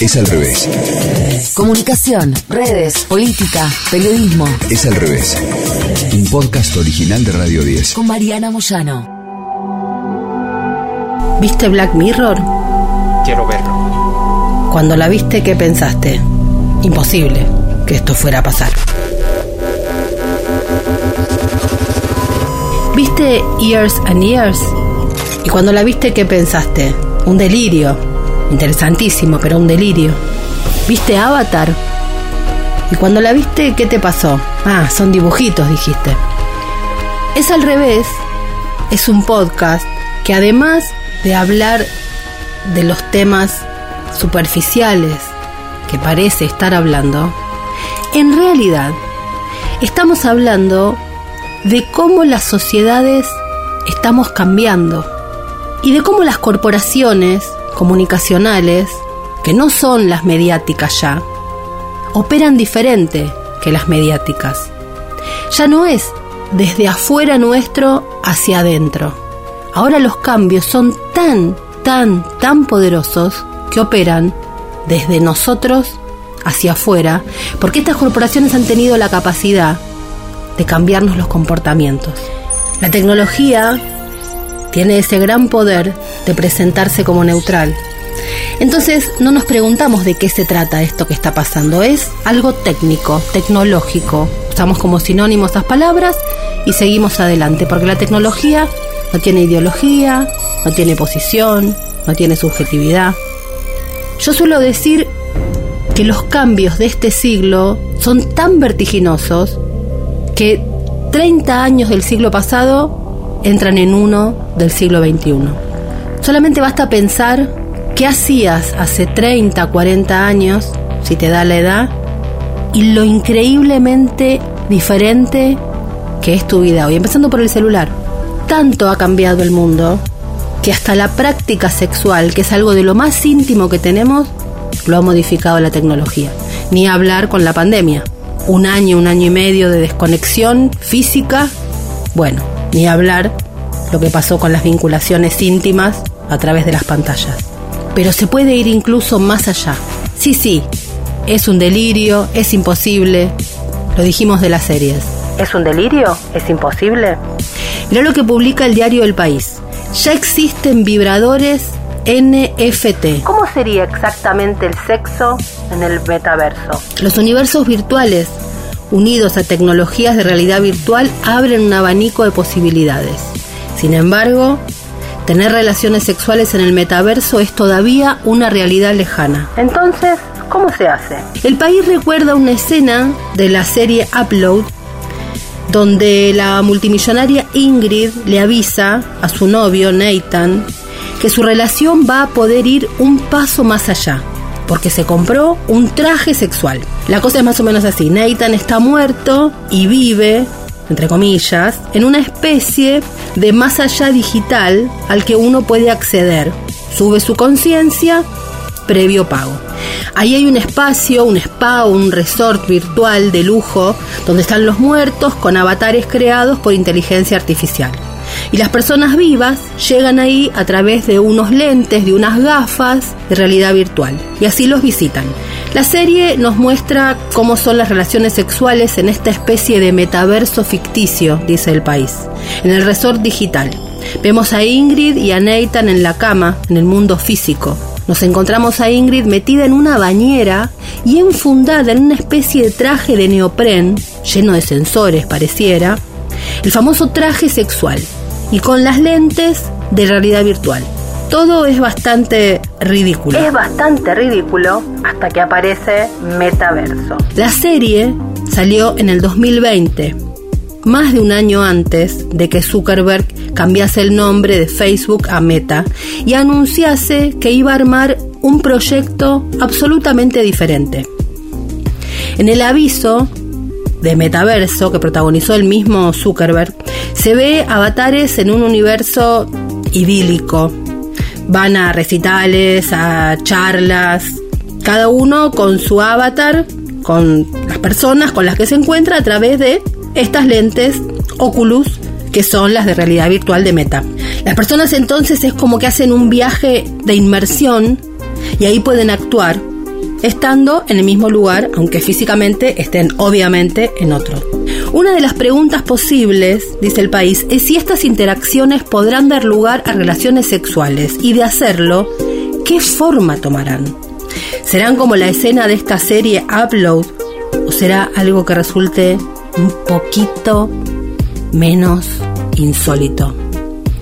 Es al revés. Comunicación, redes, política, periodismo. Es al revés. Un podcast original de Radio 10. Con Mariana Moyano. ¿Viste Black Mirror? Quiero verlo. Cuando la viste, ¿qué pensaste? Imposible que esto fuera a pasar. ¿Viste Years and Years? Y cuando la viste, ¿qué pensaste? Un delirio. Interesantísimo, pero un delirio. ¿Viste Avatar? Y cuando la viste, ¿qué te pasó? Ah, son dibujitos, dijiste. Es al revés. Es un podcast que además de hablar de los temas superficiales que parece estar hablando, en realidad estamos hablando de cómo las sociedades estamos cambiando y de cómo las corporaciones comunicacionales, que no son las mediáticas ya, operan diferente que las mediáticas. Ya no es desde afuera nuestro hacia adentro. Ahora los cambios son tan, tan, tan poderosos que operan desde nosotros hacia afuera, porque estas corporaciones han tenido la capacidad de cambiarnos los comportamientos. La tecnología tiene ese gran poder de presentarse como neutral. Entonces no nos preguntamos de qué se trata esto que está pasando. Es algo técnico, tecnológico. Usamos como sinónimo esas palabras y seguimos adelante, porque la tecnología no tiene ideología, no tiene posición, no tiene subjetividad. Yo suelo decir que los cambios de este siglo son tan vertiginosos que 30 años del siglo pasado entran en uno del siglo XXI. Solamente basta pensar qué hacías hace 30, 40 años, si te da la edad, y lo increíblemente diferente que es tu vida hoy, empezando por el celular. Tanto ha cambiado el mundo que hasta la práctica sexual, que es algo de lo más íntimo que tenemos, lo ha modificado la tecnología. Ni hablar con la pandemia. Un año, un año y medio de desconexión física. Bueno, ni hablar lo que pasó con las vinculaciones íntimas a través de las pantallas. Pero se puede ir incluso más allá. Sí, sí, es un delirio, es imposible. Lo dijimos de las series. ¿Es un delirio? ¿Es imposible? Mirá lo que publica el diario El País. Ya existen vibradores NFT. ¿Cómo sería exactamente el sexo en el metaverso? Los universos virtuales, unidos a tecnologías de realidad virtual, abren un abanico de posibilidades. Sin embargo, tener relaciones sexuales en el metaverso es todavía una realidad lejana. Entonces, ¿cómo se hace? El país recuerda una escena de la serie Upload donde la multimillonaria Ingrid le avisa a su novio Nathan que su relación va a poder ir un paso más allá, porque se compró un traje sexual. La cosa es más o menos así, Nathan está muerto y vive, entre comillas, en una especie de más allá digital al que uno puede acceder. Sube su conciencia previo pago. Ahí hay un espacio, un spa, un resort virtual de lujo donde están los muertos con avatares creados por inteligencia artificial. Y las personas vivas llegan ahí a través de unos lentes, de unas gafas de realidad virtual. Y así los visitan. La serie nos muestra cómo son las relaciones sexuales en esta especie de metaverso ficticio, dice el país, en el resort digital. Vemos a Ingrid y a Nathan en la cama, en el mundo físico, nos encontramos a Ingrid metida en una bañera y enfundada en una especie de traje de neopren, lleno de sensores pareciera, el famoso traje sexual, y con las lentes de realidad virtual. Todo es bastante ridículo. Es bastante ridículo hasta que aparece Metaverso. La serie salió en el 2020, más de un año antes de que Zuckerberg cambiase el nombre de Facebook a Meta y anunciase que iba a armar un proyecto absolutamente diferente. En el aviso de Metaverso que protagonizó el mismo Zuckerberg, se ve avatares en un universo idílico. Van a recitales, a charlas, cada uno con su avatar, con las personas con las que se encuentra a través de estas lentes Oculus que son las de realidad virtual de Meta. Las personas entonces es como que hacen un viaje de inmersión y ahí pueden actuar estando en el mismo lugar, aunque físicamente estén obviamente en otro. Una de las preguntas posibles, dice el país, es si estas interacciones podrán dar lugar a relaciones sexuales y de hacerlo, ¿qué forma tomarán? ¿Serán como la escena de esta serie Upload o será algo que resulte un poquito menos insólito?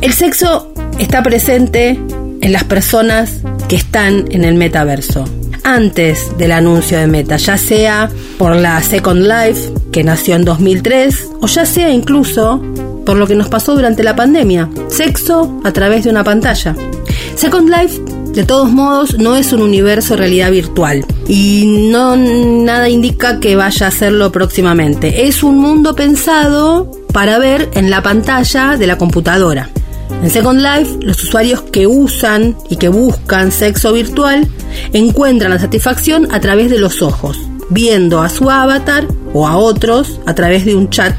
El sexo está presente en las personas que están en el metaverso antes del anuncio de Meta, ya sea por la Second Life, que nació en 2003, o ya sea incluso por lo que nos pasó durante la pandemia, sexo a través de una pantalla. Second Life, de todos modos, no es un universo realidad virtual y no nada indica que vaya a serlo próximamente. Es un mundo pensado para ver en la pantalla de la computadora. En Second Life, los usuarios que usan y que buscan sexo virtual encuentran la satisfacción a través de los ojos, viendo a su avatar o a otros a través de un chat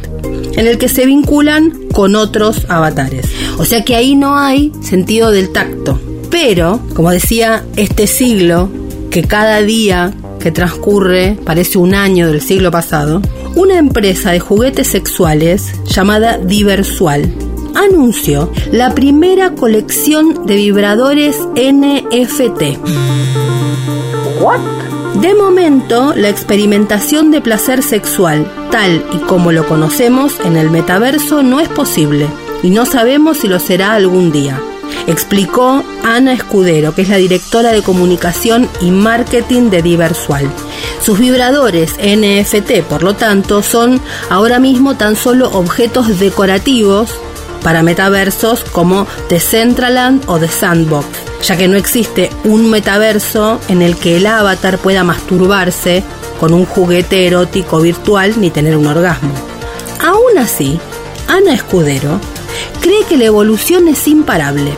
en el que se vinculan con otros avatares. O sea que ahí no hay sentido del tacto. Pero, como decía, este siglo, que cada día que transcurre parece un año del siglo pasado, una empresa de juguetes sexuales llamada Diversual anunció la primera colección de vibradores NFT. De momento, la experimentación de placer sexual, tal y como lo conocemos en el metaverso, no es posible y no sabemos si lo será algún día explicó Ana Escudero, que es la directora de comunicación y marketing de Diversual. Sus vibradores NFT, por lo tanto, son ahora mismo tan solo objetos decorativos para metaversos como The Centraland o The Sandbox, ya que no existe un metaverso en el que el avatar pueda masturbarse con un juguete erótico virtual ni tener un orgasmo. Aún así, Ana Escudero cree que la evolución es imparable.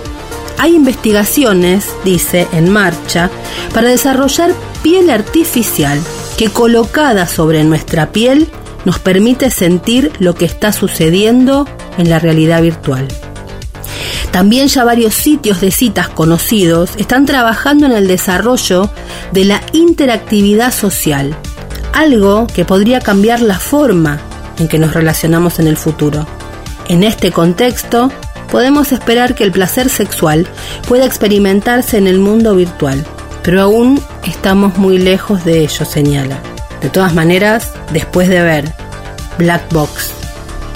Hay investigaciones, dice, en marcha para desarrollar piel artificial que colocada sobre nuestra piel nos permite sentir lo que está sucediendo en la realidad virtual. También ya varios sitios de citas conocidos están trabajando en el desarrollo de la interactividad social, algo que podría cambiar la forma en que nos relacionamos en el futuro. En este contexto, podemos esperar que el placer sexual pueda experimentarse en el mundo virtual, pero aún estamos muy lejos de ello, señala. De todas maneras, después de ver Black Box,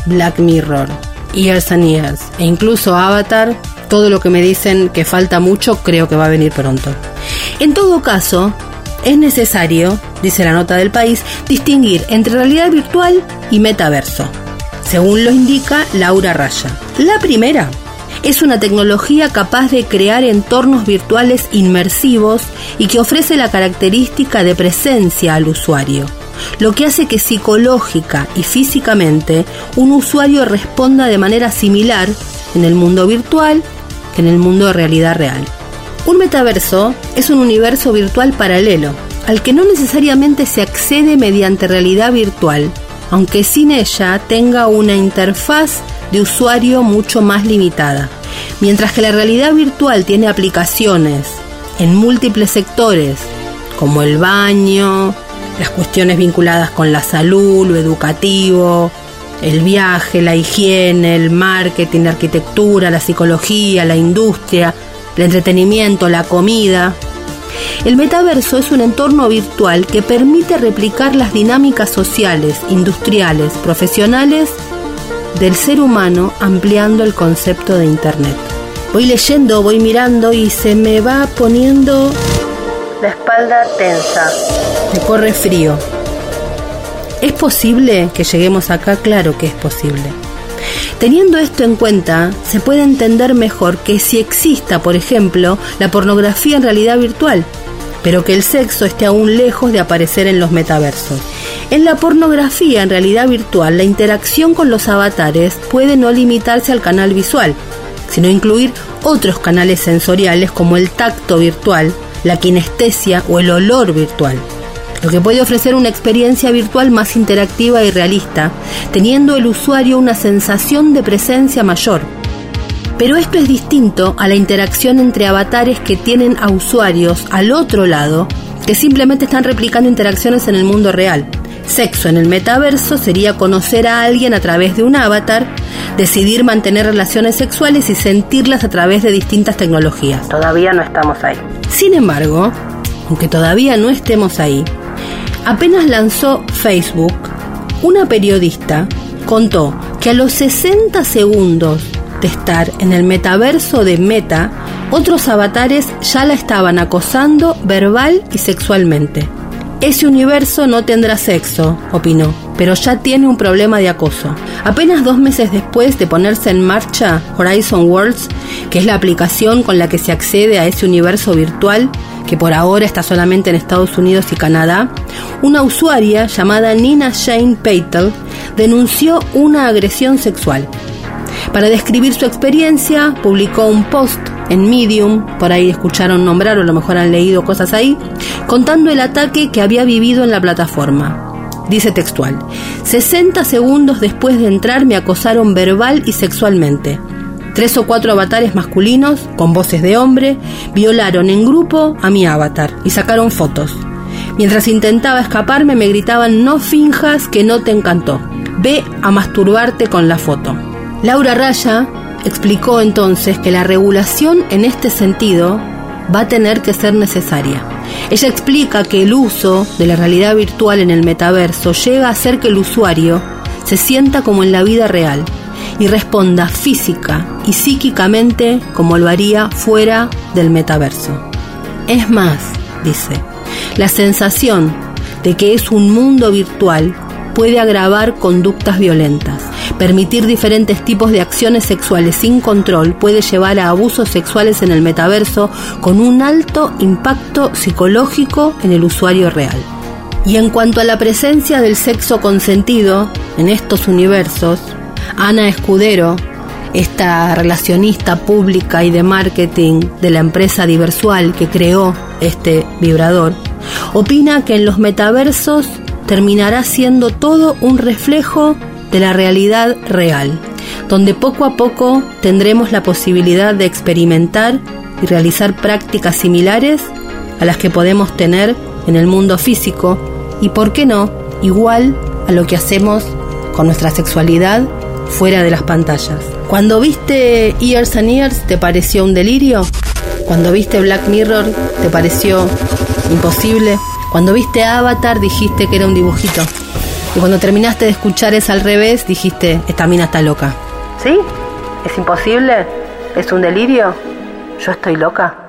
Black Mirror, Years and Years e incluso Avatar, todo lo que me dicen que falta mucho creo que va a venir pronto. En todo caso, es necesario, dice la nota del país, distinguir entre realidad virtual y metaverso, según lo indica Laura Raya. La primera es una tecnología capaz de crear entornos virtuales inmersivos y que ofrece la característica de presencia al usuario lo que hace que psicológica y físicamente un usuario responda de manera similar en el mundo virtual que en el mundo de realidad real. Un metaverso es un universo virtual paralelo, al que no necesariamente se accede mediante realidad virtual, aunque sin ella tenga una interfaz de usuario mucho más limitada. Mientras que la realidad virtual tiene aplicaciones en múltiples sectores, como el baño, las cuestiones vinculadas con la salud, lo educativo, el viaje, la higiene, el marketing, la arquitectura, la psicología, la industria, el entretenimiento, la comida. El metaverso es un entorno virtual que permite replicar las dinámicas sociales, industriales, profesionales del ser humano ampliando el concepto de Internet. Voy leyendo, voy mirando y se me va poniendo la espalda tensa, me corre frío. ¿Es posible que lleguemos acá? Claro que es posible. Teniendo esto en cuenta, se puede entender mejor que si exista, por ejemplo, la pornografía en realidad virtual, pero que el sexo esté aún lejos de aparecer en los metaversos. En la pornografía en realidad virtual, la interacción con los avatares puede no limitarse al canal visual, sino incluir otros canales sensoriales como el tacto virtual, la kinestesia o el olor virtual, lo que puede ofrecer una experiencia virtual más interactiva y realista, teniendo el usuario una sensación de presencia mayor. Pero esto es distinto a la interacción entre avatares que tienen a usuarios al otro lado que simplemente están replicando interacciones en el mundo real. Sexo en el metaverso sería conocer a alguien a través de un avatar, decidir mantener relaciones sexuales y sentirlas a través de distintas tecnologías. Todavía no estamos ahí. Sin embargo, aunque todavía no estemos ahí, apenas lanzó Facebook, una periodista contó que a los 60 segundos de estar en el metaverso de Meta, otros avatares ya la estaban acosando verbal y sexualmente. Ese universo no tendrá sexo, opinó, pero ya tiene un problema de acoso. Apenas dos meses después de ponerse en marcha Horizon Worlds, que es la aplicación con la que se accede a ese universo virtual, que por ahora está solamente en Estados Unidos y Canadá, una usuaria llamada Nina Shane Peitel denunció una agresión sexual. Para describir su experiencia, publicó un post en Medium, por ahí escucharon nombrar o a lo mejor han leído cosas ahí, contando el ataque que había vivido en la plataforma. Dice textual, 60 segundos después de entrar me acosaron verbal y sexualmente. Tres o cuatro avatares masculinos, con voces de hombre, violaron en grupo a mi avatar y sacaron fotos. Mientras intentaba escaparme me gritaban no finjas que no te encantó. Ve a masturbarte con la foto. Laura Raya explicó entonces que la regulación en este sentido va a tener que ser necesaria. Ella explica que el uso de la realidad virtual en el metaverso llega a hacer que el usuario se sienta como en la vida real y responda física y psíquicamente como lo haría fuera del metaverso. Es más, dice, la sensación de que es un mundo virtual puede agravar conductas violentas. Permitir diferentes tipos de acciones sexuales sin control puede llevar a abusos sexuales en el metaverso con un alto impacto psicológico en el usuario real. Y en cuanto a la presencia del sexo consentido en estos universos, Ana Escudero, esta relacionista pública y de marketing de la empresa Diversual que creó este vibrador, opina que en los metaversos terminará siendo todo un reflejo de la realidad real, donde poco a poco tendremos la posibilidad de experimentar y realizar prácticas similares a las que podemos tener en el mundo físico y, por qué no, igual a lo que hacemos con nuestra sexualidad fuera de las pantallas. Cuando viste Years and Years, ¿te pareció un delirio? Cuando viste Black Mirror, ¿te pareció imposible? Cuando viste Avatar, dijiste que era un dibujito. Y cuando terminaste de escuchar es al revés, dijiste, esta mina está loca. ¿Sí? ¿Es imposible? ¿Es un delirio? ¿Yo estoy loca?